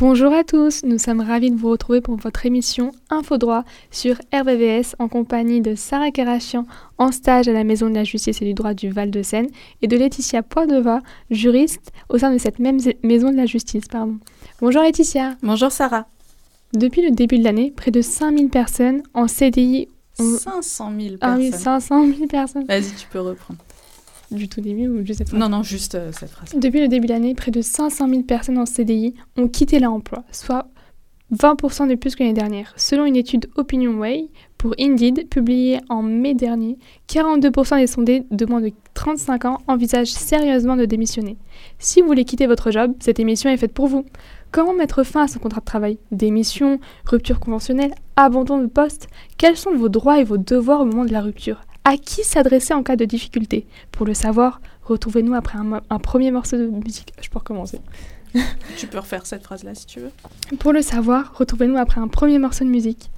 Bonjour à tous, nous sommes ravis de vous retrouver pour votre émission Info Droit sur RVVS en compagnie de Sarah Karachian en stage à la Maison de la Justice et du Droit du Val-de-Seine et de Laetitia Poideva, juriste au sein de cette même Maison de la Justice. Pardon. Bonjour Laetitia. Bonjour Sarah. Depuis le début de l'année, près de 5000 personnes en CDI. Ont... 500 000 personnes. Ah oui, 500 000 personnes. Vas-y, tu peux reprendre du tout début ou juste cette phrase Non, non, juste euh, cette phrase. Depuis le début de l'année, près de 500 000 personnes en CDI ont quitté l'emploi, soit 20% de plus que l'année dernière. Selon une étude OpinionWay pour Indeed, publiée en mai dernier, 42% des sondés de moins de 35 ans envisagent sérieusement de démissionner. Si vous voulez quitter votre job, cette émission est faite pour vous. Comment mettre fin à son contrat de travail? Démission, rupture conventionnelle, abandon de poste? Quels sont vos droits et vos devoirs au moment de la rupture? À qui s'adresser en cas de difficulté Pour le savoir, retrouvez-nous après un, premier morceau de musique. Je peux recommencer. tu peux refaire cette phrase-là si tu veux. Pour le savoir, retrouvez-nous après un premier morceau de musique.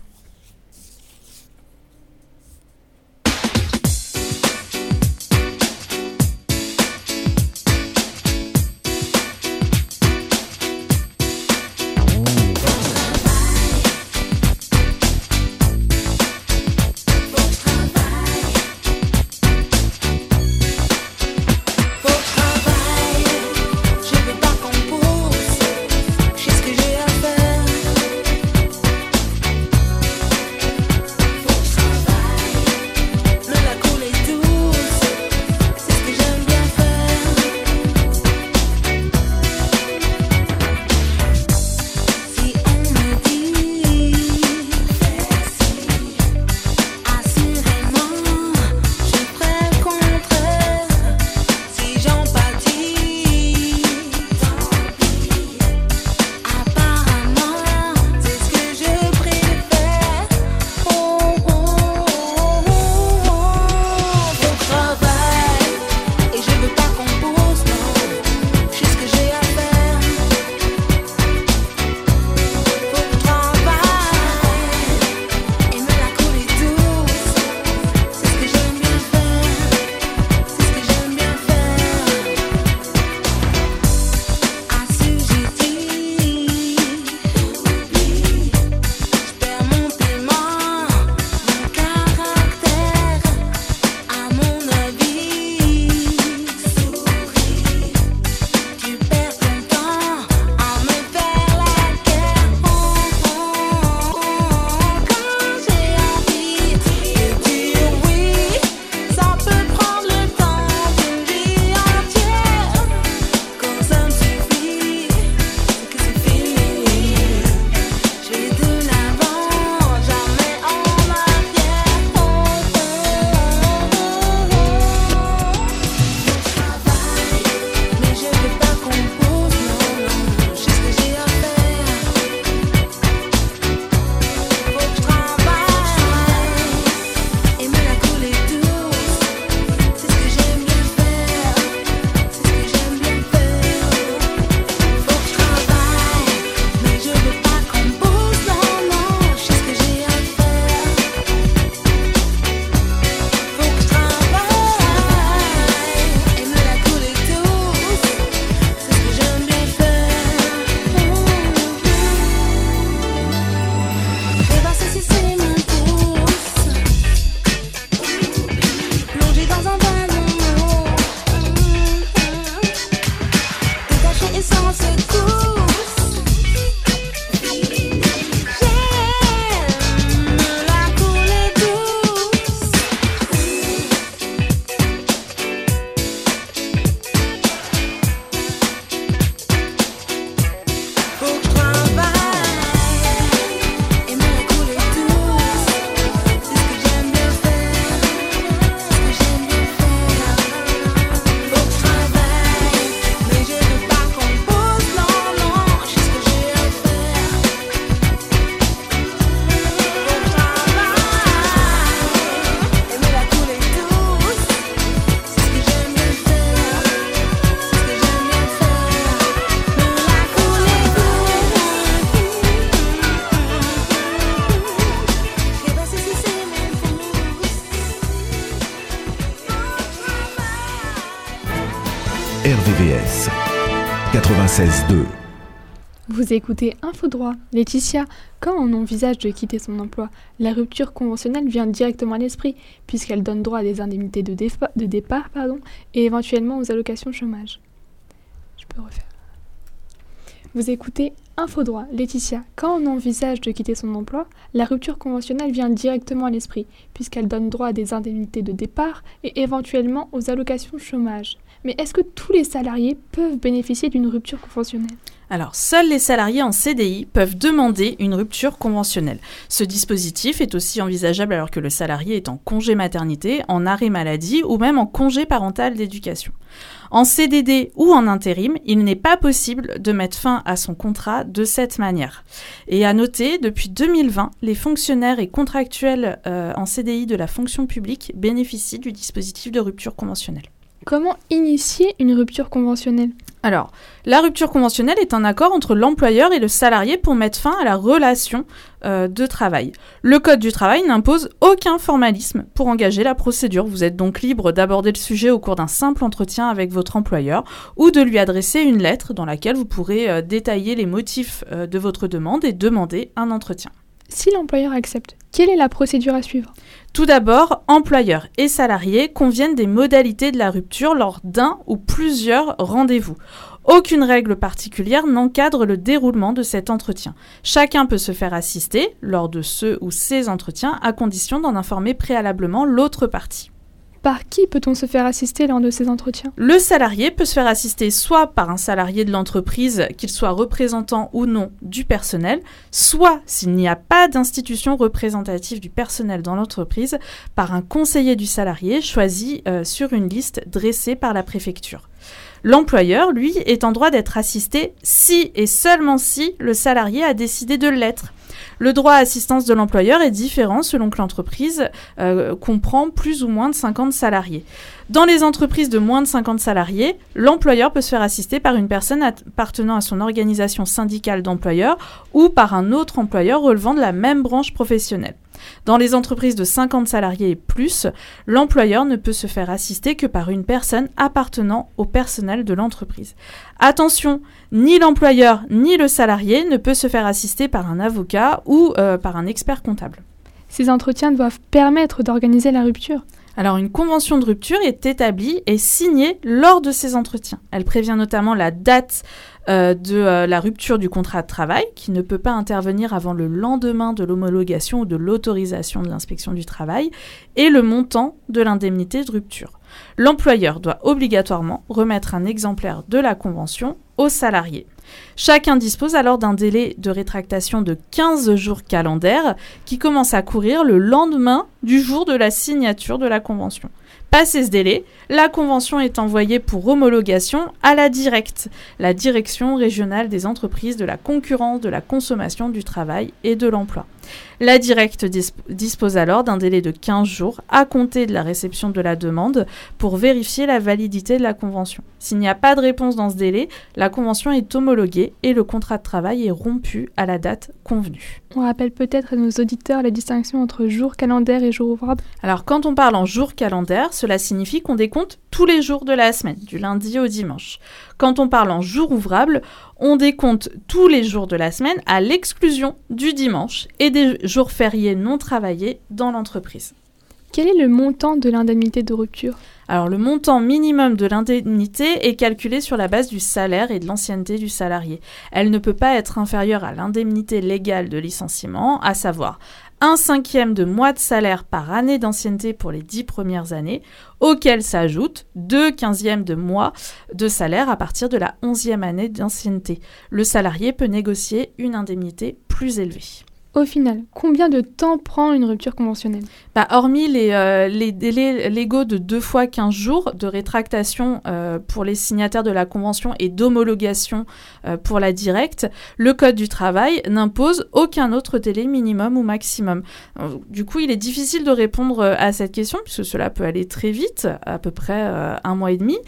Vous écoutez Info Droit. Laetitia, quand on envisage de quitter son emploi, la rupture conventionnelle vient directement à l'esprit, puisqu'elle donne droit à des indemnités de, départ et éventuellement aux allocations chômage. Je peux refaire. Vous écoutez Info Droit. Laetitia, quand on envisage de quitter son emploi, la rupture conventionnelle vient directement à l'esprit, puisqu'elle donne droit à des indemnités de départ et éventuellement aux allocations chômage. Mais est-ce que tous les salariés peuvent bénéficier d'une rupture conventionnelle? Alors, seuls les salariés en CDI peuvent demander une rupture conventionnelle. Ce dispositif est aussi envisageable alors que le salarié est en congé maternité, en arrêt maladie ou même en congé parental d'éducation. En CDD ou en intérim, il n'est pas possible de mettre fin à son contrat de cette manière. Et à noter, depuis 2020, les fonctionnaires et contractuels euh, en CDI de la fonction publique bénéficient du dispositif de rupture conventionnelle. Comment initier une rupture conventionnelle? Alors, la rupture conventionnelle est un accord entre l'employeur et le salarié pour mettre fin à la relation euh, de travail. Le Code du travail n'impose aucun formalisme pour engager la procédure. Vous êtes donc libre d'aborder le sujet au cours d'un simple entretien avec votre employeur ou de lui adresser une lettre dans laquelle vous pourrez euh, détailler les motifs euh, de votre demande et demander un entretien. Si l'employeur accepte, quelle est la procédure à suivre? Tout d'abord, employeurs et salariés conviennent des modalités de la rupture lors d'un ou plusieurs rendez-vous. Aucune règle particulière n'encadre le déroulement de cet entretien. Chacun peut se faire assister lors de ce ou ces entretiens à condition d'en informer préalablement l'autre partie. Par qui peut-on se faire assister lors de ces entretiens? Le salarié peut se faire assister soit par un salarié de l'entreprise, qu'il soit représentant ou non du personnel, soit, s'il n'y a pas d'institution représentative du personnel dans l'entreprise, par un conseiller du salarié choisi euh, sur une liste dressée par la préfecture. L'employeur, lui, est en droit d'être assisté si et seulement si le salarié a décidé de l'être. Le droit à assistance de l'employeur est différent selon que l'entreprise euh, comprend plus ou moins de 50 salariés. Dans les entreprises de moins de 50 salariés, l'employeur peut se faire assister par une personne appartenant à son organisation syndicale d'employeurs ou par un autre employeur relevant de la même branche professionnelle. Dans les entreprises de 50 salariés et plus, l'employeur ne peut se faire assister que par une personne appartenant au personnel de l'entreprise. Attention, ni l'employeur ni le salarié ne peut se faire assister par un avocat ou euh, par un expert comptable. Ces entretiens doivent permettre d'organiser la rupture. Alors une convention de rupture est établie et signée lors de ces entretiens. Elle prévient notamment la date euh, de euh, la rupture du contrat de travail, qui ne peut pas intervenir avant le lendemain de l'homologation ou de l'autorisation de l'inspection du travail, et le montant de l'indemnité de rupture. L'employeur doit obligatoirement remettre un exemplaire de la convention aux salariés. Chacun dispose alors d'un délai de rétractation de 15 jours calendaires qui commence à courir le lendemain du jour de la signature de la convention. Passé ce délai, la convention est envoyée pour homologation à la directe, la direction régionale des entreprises de la concurrence, de la consommation, du travail et de l'emploi. La directe dispose alors d'un délai de 15 jours à compter de la réception de la demande pour vérifier la validité de la convention. S'il n'y a pas de réponse dans ce délai, la convention est homologuée et le contrat de travail est rompu à la date convenue. On rappelle peut-être à nos auditeurs la distinction entre jour calendaire et jour ouvrable. Alors quand on parle en jour calendaire, cela signifie qu'on décompte tous les jours de la semaine, du lundi au dimanche. Quand on parle en jour ouvrable, on décompte tous les jours de la semaine à l'exclusion du dimanche et des jours fériés non travaillés dans l'entreprise. Quel est le montant de l'indemnité de rupture? Alors le montant minimum de l'indemnité est calculé sur la base du salaire et de l'ancienneté du salarié. Elle ne peut pas être inférieure à l'indemnité légale de licenciement, à savoir un cinquième de mois de salaire par année d'ancienneté pour les dix premières années, auquel s'ajoutent deux quinzièmes de mois de salaire à partir de la onzième année d'ancienneté. Le salarié peut négocier une indemnité plus élevée. Au final, combien de temps prend une rupture conventionnelle? Bah, Hormis les, euh, les, délais légaux de deux fois 15 jours de rétractation euh, pour les signataires de la convention et d'homologation euh, pour la directe, le Code du travail n'impose aucun autre délai minimum ou maximum. du coup, il est difficile de répondre à cette question puisque cela peut aller très vite, à peu près un mois et demi,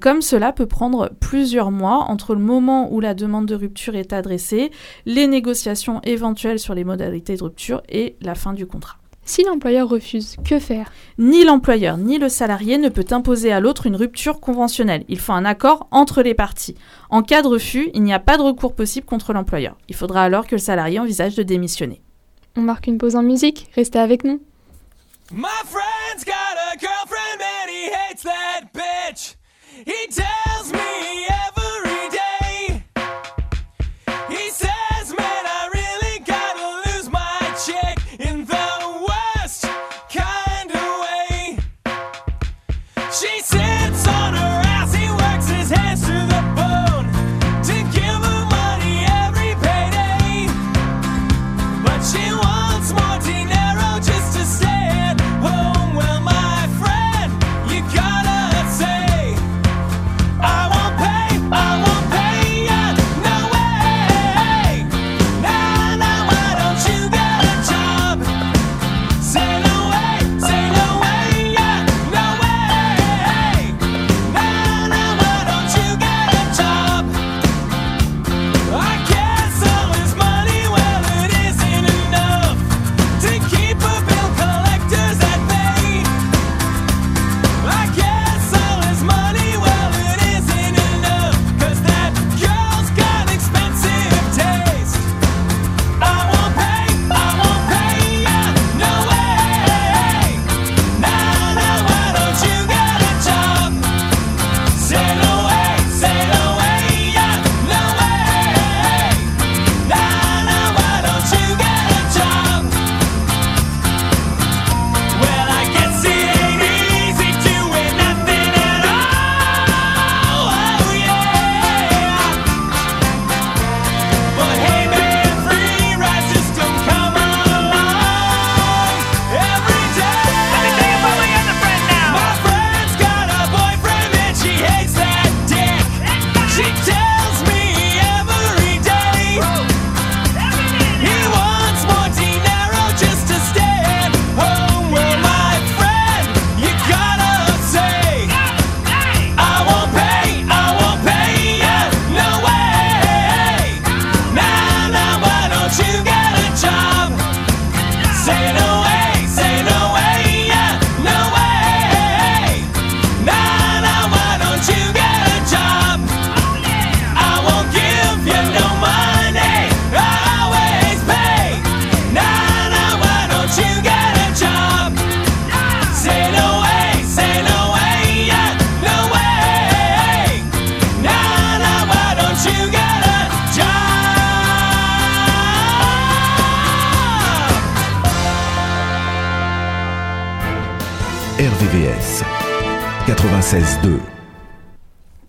comme cela peut prendre plusieurs mois entre le moment où la demande de rupture est adressée, les négociations éventuelles sur les modalités de rupture et la fin du contrat. Si l'employeur refuse, que faire? Ni l'employeur ni le salarié ne peut imposer à l'autre une rupture conventionnelle. Il faut un accord entre les parties. En cas de refus, il n'y a pas de recours possible contre l'employeur. Il faudra alors que le salarié envisage de démissionner. On marque une pause en musique, restez avec nous. My friend's got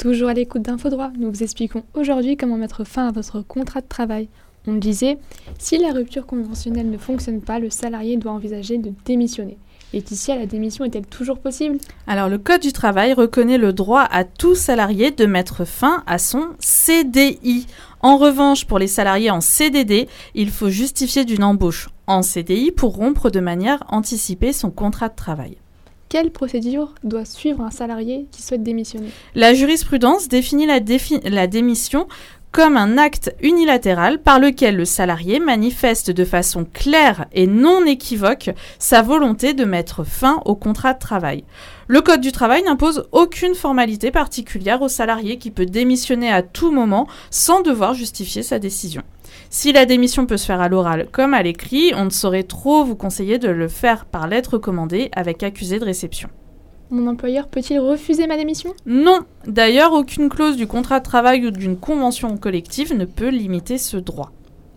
Toujours à l'écoute d'Infodroit, nous vous expliquons aujourd'hui comment mettre fin à votre contrat de travail. On le disait, si la rupture conventionnelle ne fonctionne pas, le salarié doit envisager de démissionner. Laetitia, la démission est-elle toujours possible? Alors, le Code du travail reconnaît le droit à tout salarié de mettre fin à son CDI. En revanche, pour les salariés en CDD, il faut justifier d'une embauche en CDI pour rompre de manière anticipée son contrat de travail. Quelle procédure doit suivre un salarié qui souhaite démissionner? La jurisprudence définit la, la démission comme un acte unilatéral par lequel le salarié manifeste de façon claire et non équivoque sa volonté de mettre fin au contrat de travail. Le Code du travail n'impose aucune formalité particulière au salarié qui peut démissionner à tout moment sans devoir justifier sa décision. Si la démission peut se faire à l'oral comme à l'écrit, on ne saurait trop vous conseiller de le faire par lettre commandée avec accusé de réception. Mon employeur peut-il refuser ma démission? Non. D'ailleurs, aucune clause du contrat de travail ou d'une convention collective ne peut limiter ce droit.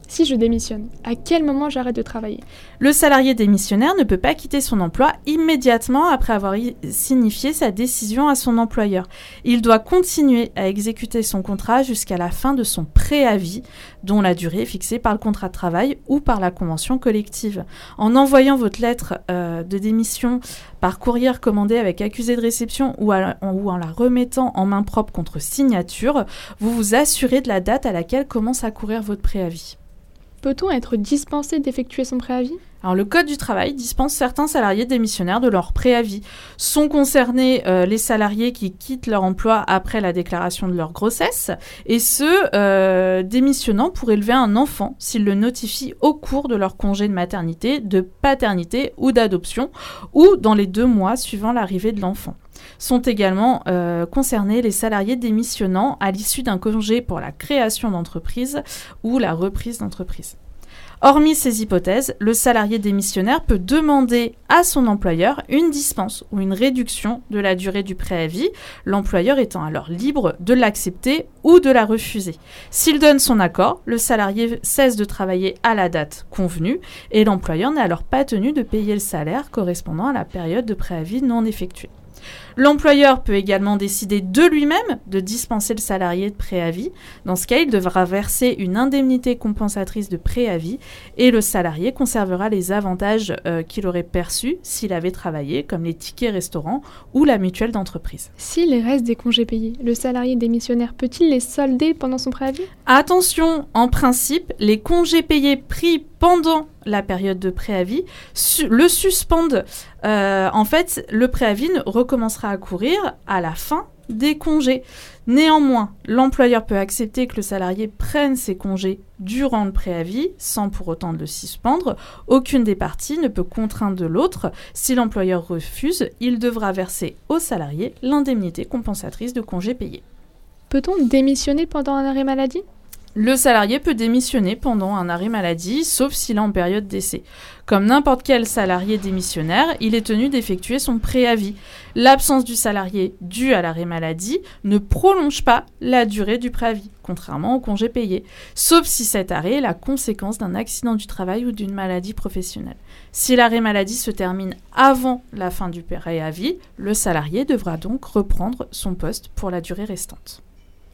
Si je démissionne, à quel moment j'arrête de travailler? Le salarié démissionnaire ne peut pas quitter son emploi immédiatement après avoir signifié sa décision à son employeur. Il doit continuer à exécuter son contrat jusqu'à la fin de son préavis, dont la durée est fixée par le contrat de travail ou par la convention collective. En envoyant votre lettre euh, de démission par courrier commandé avec accusé de réception ou en la remettant en main propre contre signature, vous vous assurez de la date à laquelle commence à courir votre préavis. Peut-on être dispensé d'effectuer son préavis? Alors, le Code du travail dispense certains salariés démissionnaires de leur préavis. Sont concernés euh, les salariés qui quittent leur emploi après la déclaration de leur grossesse et ceux euh, démissionnant pour élever un enfant s'ils le notifient au cours de leur congé de maternité, de paternité ou d'adoption ou dans les deux mois suivant l'arrivée de l'enfant. Sont également euh, concernés les salariés démissionnant à l'issue d'un congé pour la création d'entreprise ou la reprise d'entreprise. Hormis ces hypothèses, le salarié démissionnaire peut demander à son employeur une dispense ou une réduction de la durée du préavis, l'employeur étant alors libre de l'accepter ou de la refuser. S'il donne son accord, le salarié cesse de travailler à la date convenue et l'employeur n'est alors pas tenu de payer le salaire correspondant à la période de préavis non effectuée. L'employeur peut également décider de lui-même de dispenser le salarié de préavis. Dans ce cas, il devra verser une indemnité compensatrice de préavis et le salarié conservera les avantages euh, qu'il aurait perçus s'il avait travaillé, comme les tickets restaurants ou la mutuelle d'entreprise. S'il reste des congés payés, le salarié démissionnaire peut-il les solder pendant son préavis? Attention, en principe, les congés payés pris pendant la période de préavis su- le suspendent. Euh, en fait, le préavis ne recommencera à courir à la fin des congés. Néanmoins, l'employeur peut accepter que le salarié prenne ses congés durant le préavis sans pour autant le suspendre. Aucune des parties ne peut contraindre l'autre. Si l'employeur refuse, il devra verser au salarié l'indemnité compensatrice de congés payés. Peut-on démissionner pendant un arrêt maladie? Le salarié peut démissionner pendant un arrêt maladie, sauf s'il est en période d'essai. Comme n'importe quel salarié démissionnaire, il est tenu d'effectuer son préavis. L'absence du salarié due à l'arrêt maladie ne prolonge pas la durée du préavis, contrairement au congé payé, sauf si cet arrêt est la conséquence d'un accident du travail ou d'une maladie professionnelle. Si l'arrêt maladie se termine avant la fin du préavis, le salarié devra donc reprendre son poste pour la durée restante.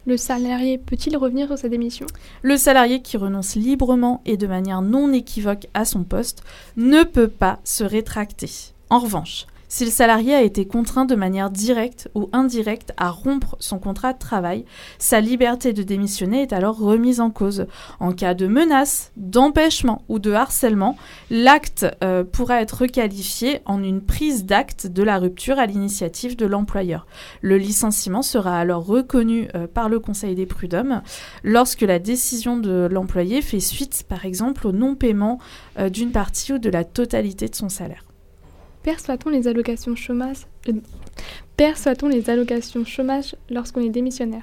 Le salarié peut-il revenir sur sa démission? Le salarié qui renonce librement et de manière non équivoque à son poste ne peut pas se rétracter. En revanche, si le salarié a été contraint de manière directe ou indirecte à rompre son contrat de travail, sa liberté de démissionner est alors remise en cause. En cas de menace, d'empêchement ou de harcèlement, l'acte euh, pourra être requalifié en une prise d'acte de la rupture à l'initiative de l'employeur. Le licenciement sera alors reconnu euh, par le Conseil des prud'hommes lorsque la décision de l'employé fait suite, par exemple, au non-paiement euh, d'une partie ou de la totalité de son salaire. Perçoit-on les allocations chômage euh, les allocations chômage lorsqu'on est démissionnaire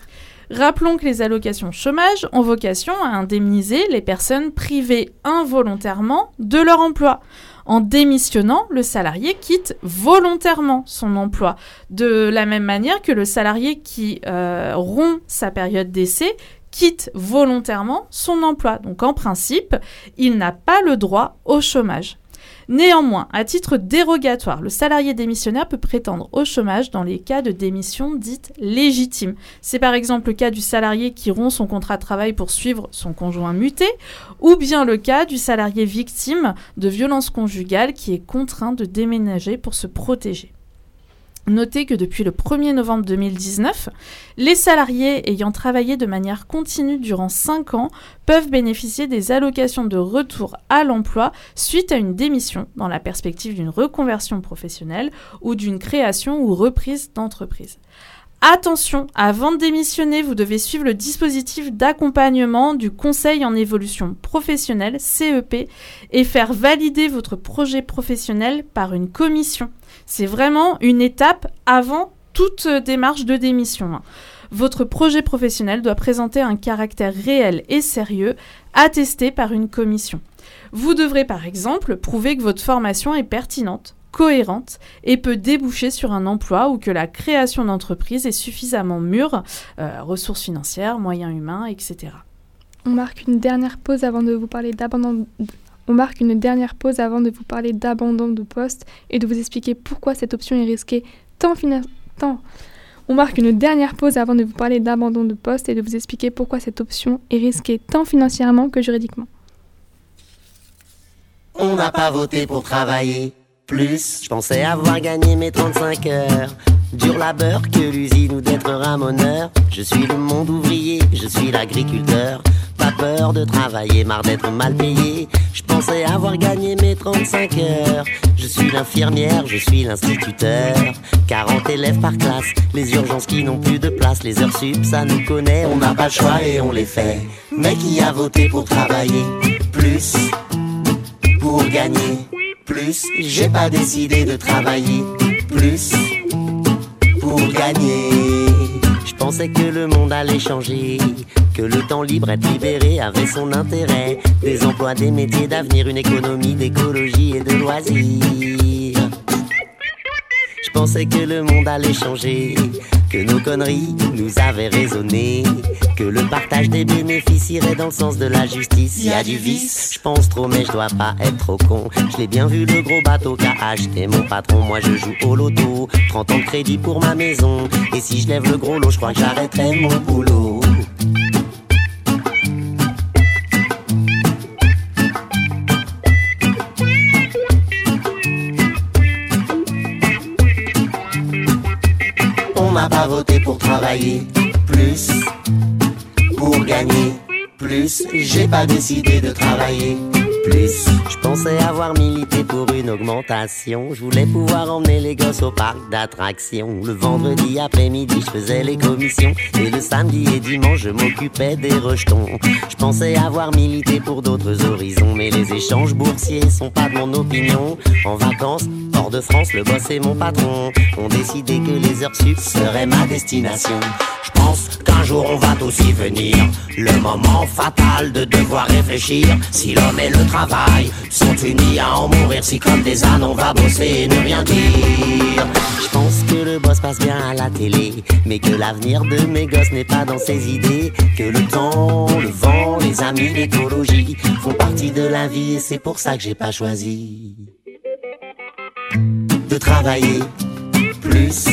Rappelons que les allocations chômage ont vocation à indemniser les personnes privées involontairement de leur emploi. En démissionnant, le salarié quitte volontairement son emploi, de la même manière que le salarié qui euh, rompt sa période d'essai quitte volontairement son emploi. Donc en principe, il n'a pas le droit au chômage. Néanmoins, à titre dérogatoire, le salarié démissionnaire peut prétendre au chômage dans les cas de démission dite légitime. C'est par exemple le cas du salarié qui rompt son contrat de travail pour suivre son conjoint muté, ou bien le cas du salarié victime de violences conjugales qui est contraint de déménager pour se protéger. Notez que depuis le 1er novembre 2019, les salariés ayant travaillé de manière continue durant 5 ans peuvent bénéficier des allocations de retour à l'emploi suite à une démission dans la perspective d'une reconversion professionnelle ou d'une création ou reprise d'entreprise. Attention, avant de démissionner, vous devez suivre le dispositif d'accompagnement du Conseil en évolution professionnelle, CEP, et faire valider votre projet professionnel par une commission. C'est vraiment une étape avant toute démarche de démission. hein. Votre projet professionnel doit présenter un caractère réel et sérieux, attesté par une commission. Vous devrez par exemple prouver que votre formation est pertinente, cohérente et peut déboucher sur un emploi ou que la création d'entreprise est suffisamment mûre, euh, ressources financières, moyens humains, etc. On marque une dernière pause avant de vous parler d'abandon. On marque une dernière pause avant de vous parler d'abandon de poste et de vous expliquer pourquoi cette option est risquée tant finan- tant- On marque une dernière pause avant de vous parler d'abandon de poste et de vous expliquer pourquoi cette option est risquée tant financièrement que juridiquement. On n'a pas voté pour travailler plus. Je pensais avoir gagné mes 35 heures. Dur labeur que l'usine ou d'être ramoneur. Je suis le monde ouvrier, je suis l'agriculteur. Pas peur de travailler, marre d'être mal payé. Je pensais avoir gagné mes 35 heures. Je suis l'infirmière, je suis l'instituteur. 40 élèves par classe, les urgences qui n'ont plus de place, les heures sup, ça nous connaît. On n'a pas le choix et on les fait. Mais qui a voté pour travailler plus pour gagner? Plus J'ai pas décidé de travailler plus pour gagner. Je pensais que le monde allait changer, que le temps libre être libéré avait son intérêt. Des emplois, des métiers d'avenir, une économie d'écologie et de loisirs. Je pensais que le monde allait changer, que nos conneries nous avaient raisonné, que le partage des bénéfices irait dans le sens de la justice. Y a du vice, je pense trop, mais je dois pas être trop con. Je l'ai bien vu le gros bateau qu'a acheté mon patron. Moi je joue au loto, 30 ans de crédit pour ma maison. Et si je lève le gros lot, je crois que j'arrêterai mon boulot. On m'a pas voté pour travailler plus, pour gagner plus. J'ai pas décidé de travailler Je pensais avoir milité pour une augmentation. Je voulais pouvoir emmener les gosses au parc d'attractions. Le vendredi après-midi, je faisais les commissions. Et le samedi et dimanche, je m'occupais des rejetons. Je pensais avoir milité pour d'autres horizons. Mais les échanges boursiers sont pas de mon opinion. En vacances, hors de France, le boss et mon patron ont décidé que les heures sup seraient ma destination. Je pense qu'un jour on va tous y venir. Le moment fatal de devoir réfléchir. Si l'homme et le travail sont unis à en mourir, si comme des ânes on va bosser et ne rien dire. Je pense que le boss passe bien à la télé, mais que l'avenir de mes gosses n'est pas dans ses idées. Que le temps, le vent, les amis, l'écologie font partie de la vie et c'est pour ça que j'ai pas choisi de travailler plus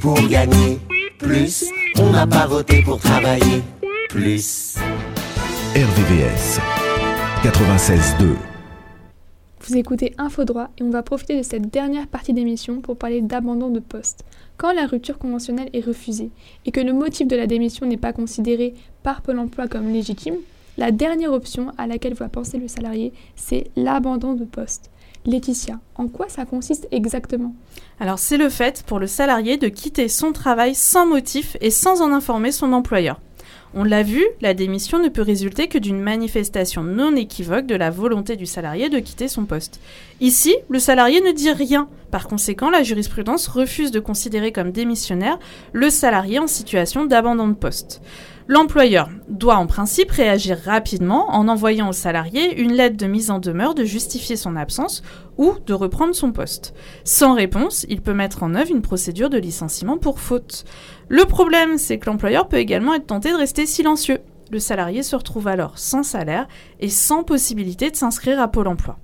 pour gagner plus. On n'a pas voté pour travailler plus. RVVS 96.2 Vous écoutez Info Droit et on va profiter de cette dernière partie d'émission pour parler d'abandon de poste. Quand la rupture conventionnelle est refusée et que le motif de la démission n'est pas considéré par Pôle emploi comme légitime, la dernière option à laquelle va penser le salarié, c'est l'abandon de poste. Laetitia, en quoi ça consiste exactement? Alors c'est le fait pour le salarié de quitter son travail sans motif et sans en informer son employeur. On l'a vu, la démission ne peut résulter que d'une manifestation non équivoque de la volonté du salarié de quitter son poste. Ici, le salarié ne dit rien. Par conséquent, la jurisprudence refuse de considérer comme démissionnaire le salarié en situation d'abandon de poste. L'employeur doit en principe réagir rapidement en envoyant au salarié une lettre de mise en demeure de justifier son absence ou de reprendre son poste. Sans réponse, il peut mettre en œuvre une procédure de licenciement pour faute. Le problème, c'est que l'employeur peut également être tenté de rester silencieux. Le salarié se retrouve alors sans salaire et sans possibilité de s'inscrire à Pôle emploi.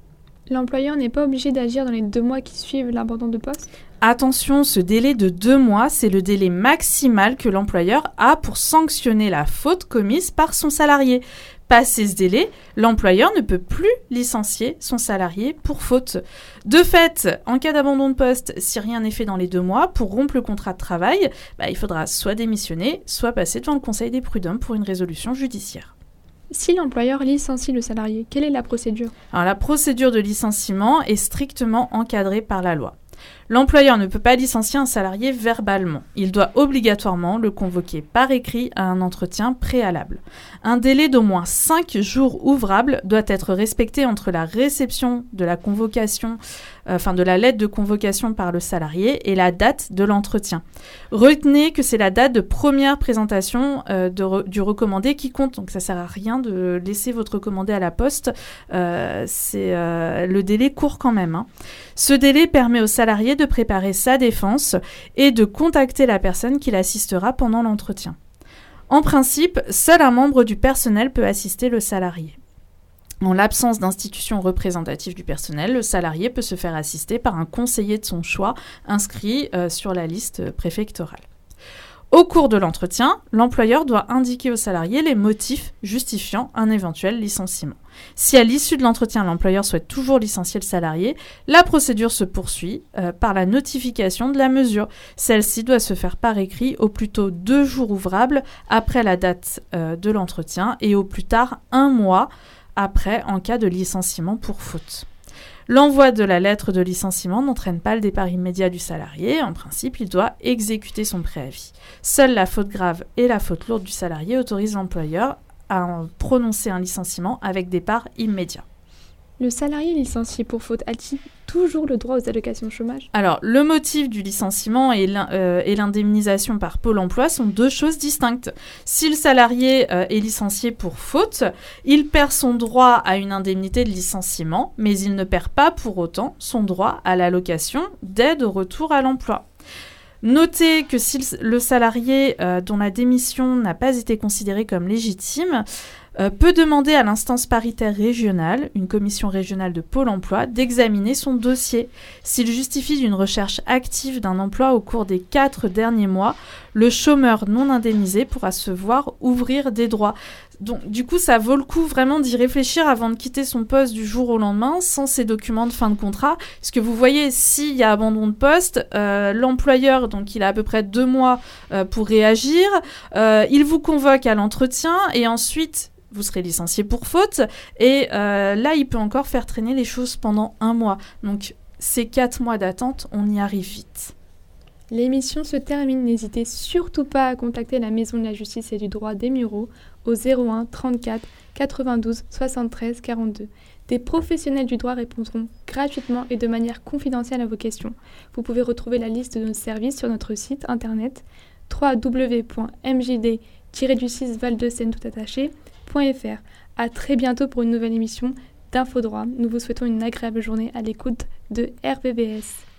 L'employeur n'est pas obligé d'agir dans les deux mois qui suivent l'abandon de poste? Attention, ce délai de deux mois, c'est le délai maximal que l'employeur a pour sanctionner la faute commise par son salarié. Passé ce délai, l'employeur ne peut plus licencier son salarié pour faute. De fait, en cas d'abandon de poste, si rien n'est fait dans les deux mois, pour rompre le contrat de travail, bah, il faudra soit démissionner, soit passer devant le Conseil des prud'hommes pour une résolution judiciaire. Si l'employeur licencie le salarié, quelle est la procédure? La procédure de licenciement est strictement encadrée par la loi. L'employeur ne peut pas licencier un salarié verbalement. Il doit obligatoirement le convoquer par écrit à un entretien préalable. Un délai d'au moins 5 jours ouvrables doit être respecté entre la réception de la convocation, euh, enfin de la lettre de convocation par le salarié et la date de l'entretien. Retenez que c'est la date de première présentation euh, du recommandé qui compte, donc ça sert à rien de laisser votre recommandé à la poste. Euh, c'est le délai court quand même. hein. Ce délai permet au salarié de préparer sa défense et de contacter la personne qui l'assistera pendant l'entretien. En principe, seul un membre du personnel peut assister le salarié. En l'absence d'institution représentative du personnel, le salarié peut se faire assister par un conseiller de son choix inscrit euh, sur la liste préfectorale. Au cours de l'entretien, l'employeur doit indiquer au salarié les motifs justifiant un éventuel licenciement. Si à l'issue de l'entretien, l'employeur souhaite toujours licencier le salarié, la procédure se poursuit euh, par la notification de la mesure. Celle-ci doit se faire par écrit au plus tôt deux jours ouvrables après la date euh, de l'entretien et au plus tard un mois après en cas de licenciement pour faute. L'envoi de la lettre de licenciement n'entraîne pas le départ immédiat du salarié. En principe, il doit exécuter son préavis. Seule la faute grave et la faute lourde du salarié autorisent l'employeur à prononcer un licenciement avec départ immédiat. Le salarié licencié pour faute a-t-il toujours le droit aux allocations chômage Alors, le motif du licenciement et euh, l'indemnisation par Pôle emploi sont deux choses distinctes. Si le salarié euh, est licencié pour faute, il perd son droit à une indemnité de licenciement, mais il ne perd pas pour autant son droit à l'allocation d'aide au retour à l'emploi. Notez que si le- le salarié euh, dont la démission n'a pas été considérée comme légitime euh, peut demander à l'instance paritaire régionale, une commission régionale de Pôle emploi, d'examiner son dossier. S'il justifie d'une recherche active d'un emploi au cours des quatre derniers mois, le chômeur non indemnisé pourra se voir ouvrir des droits. Donc, du coup, ça vaut le coup vraiment d'y réfléchir avant de quitter son poste du jour au lendemain sans ces documents de fin de contrat. Parce que vous voyez, s'il y a abandon de poste, euh, l'employeur, donc il a à peu près deux mois euh, pour réagir, il vous convoque à l'entretien et ensuite vous serez licencié pour faute. Et euh, là, il peut encore faire traîner les choses pendant un mois. Donc, ces quatre mois d'attente, on y arrive vite. L'émission se termine. N'hésitez surtout pas à contacter la Maison de la Justice et du Droit des Mureaux au 01 34 92 73 42. Des professionnels du droit répondront gratuitement et de manière confidentielle à vos questions. Vous pouvez retrouver la liste de nos services sur notre site internet www.mjd-du6 val de Seine tout attaché .fr. À très bientôt pour une nouvelle émission d'Infodroit. Nous vous souhaitons une agréable journée à l'écoute de RVVS.